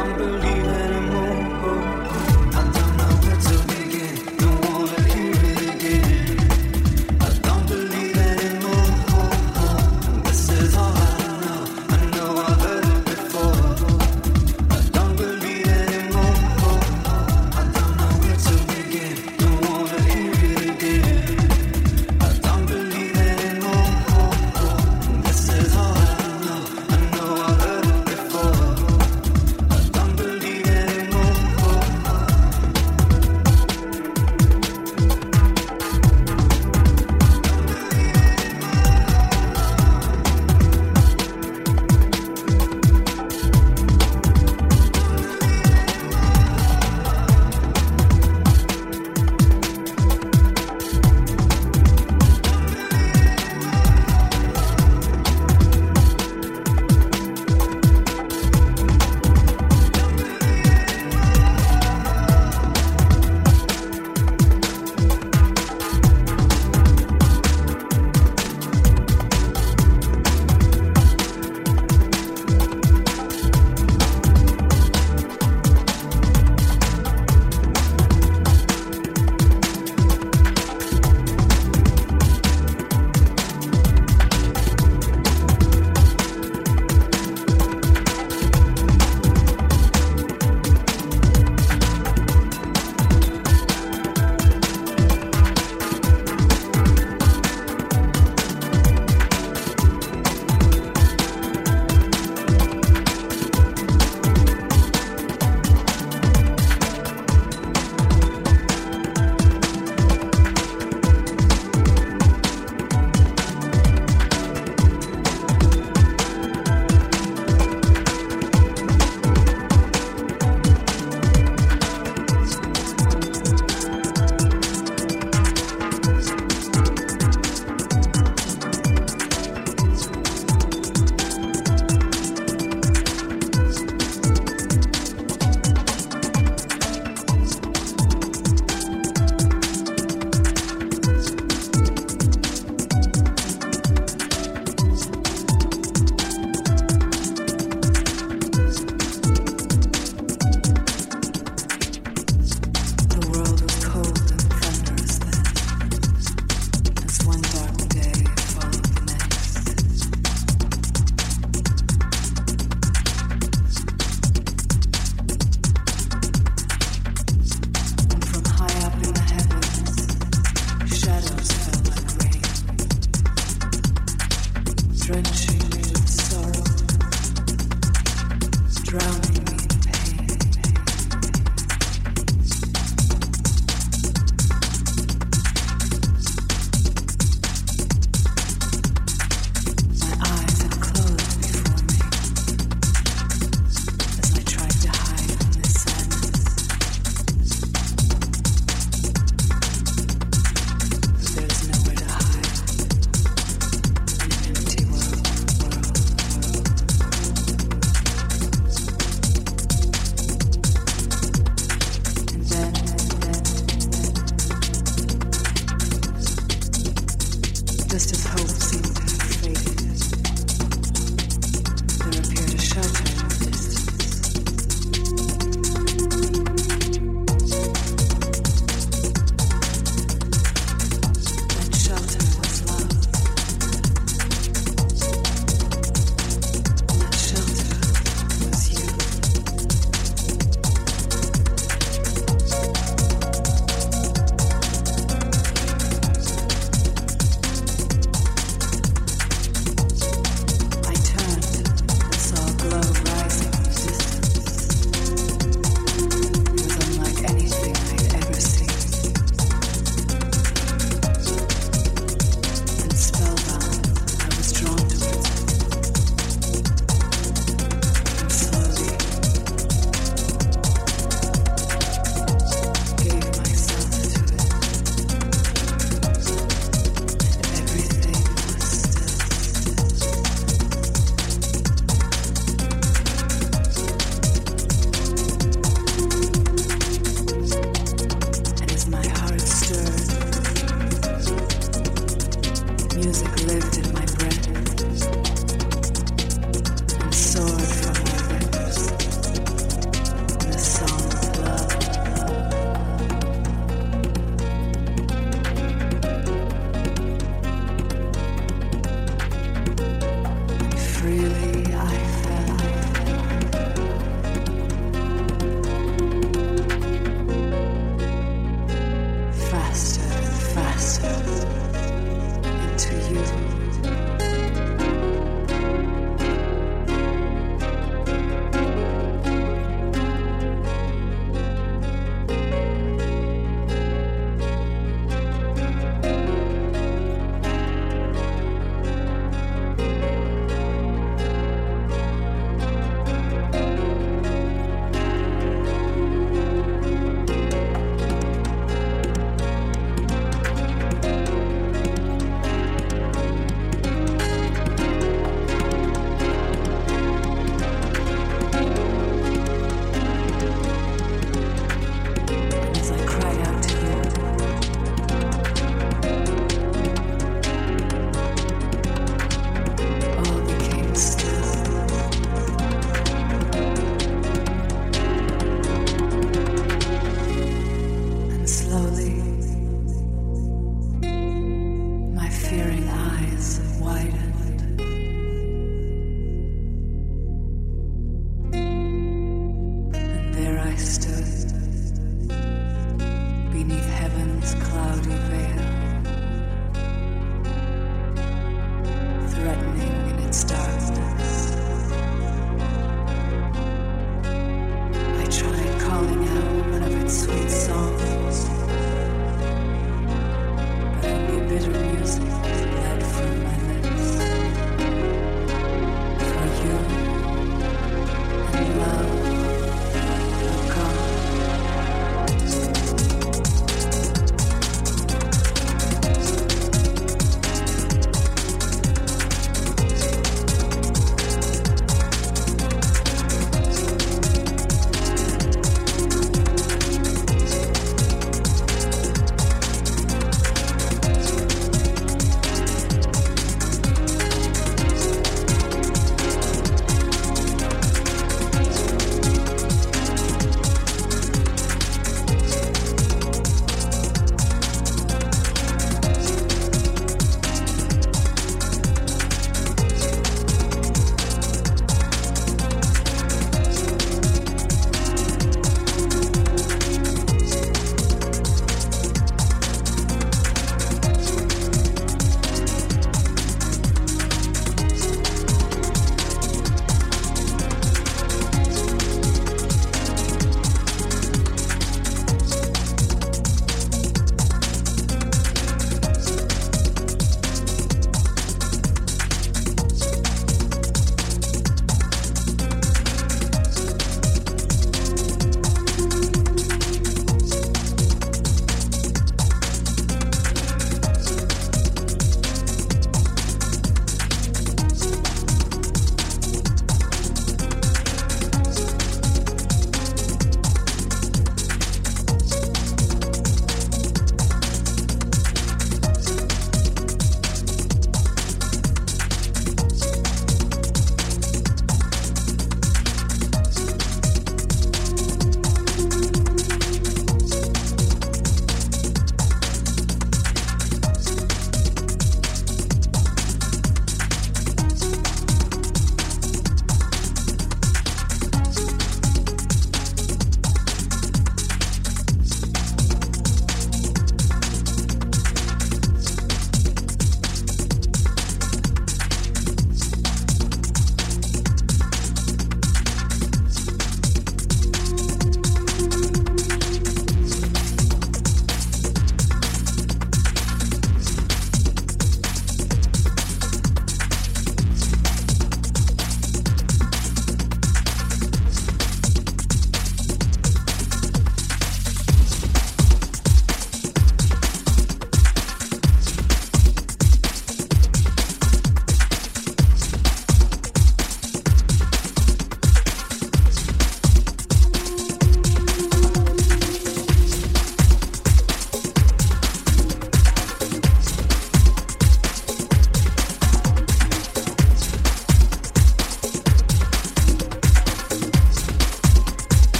don't believe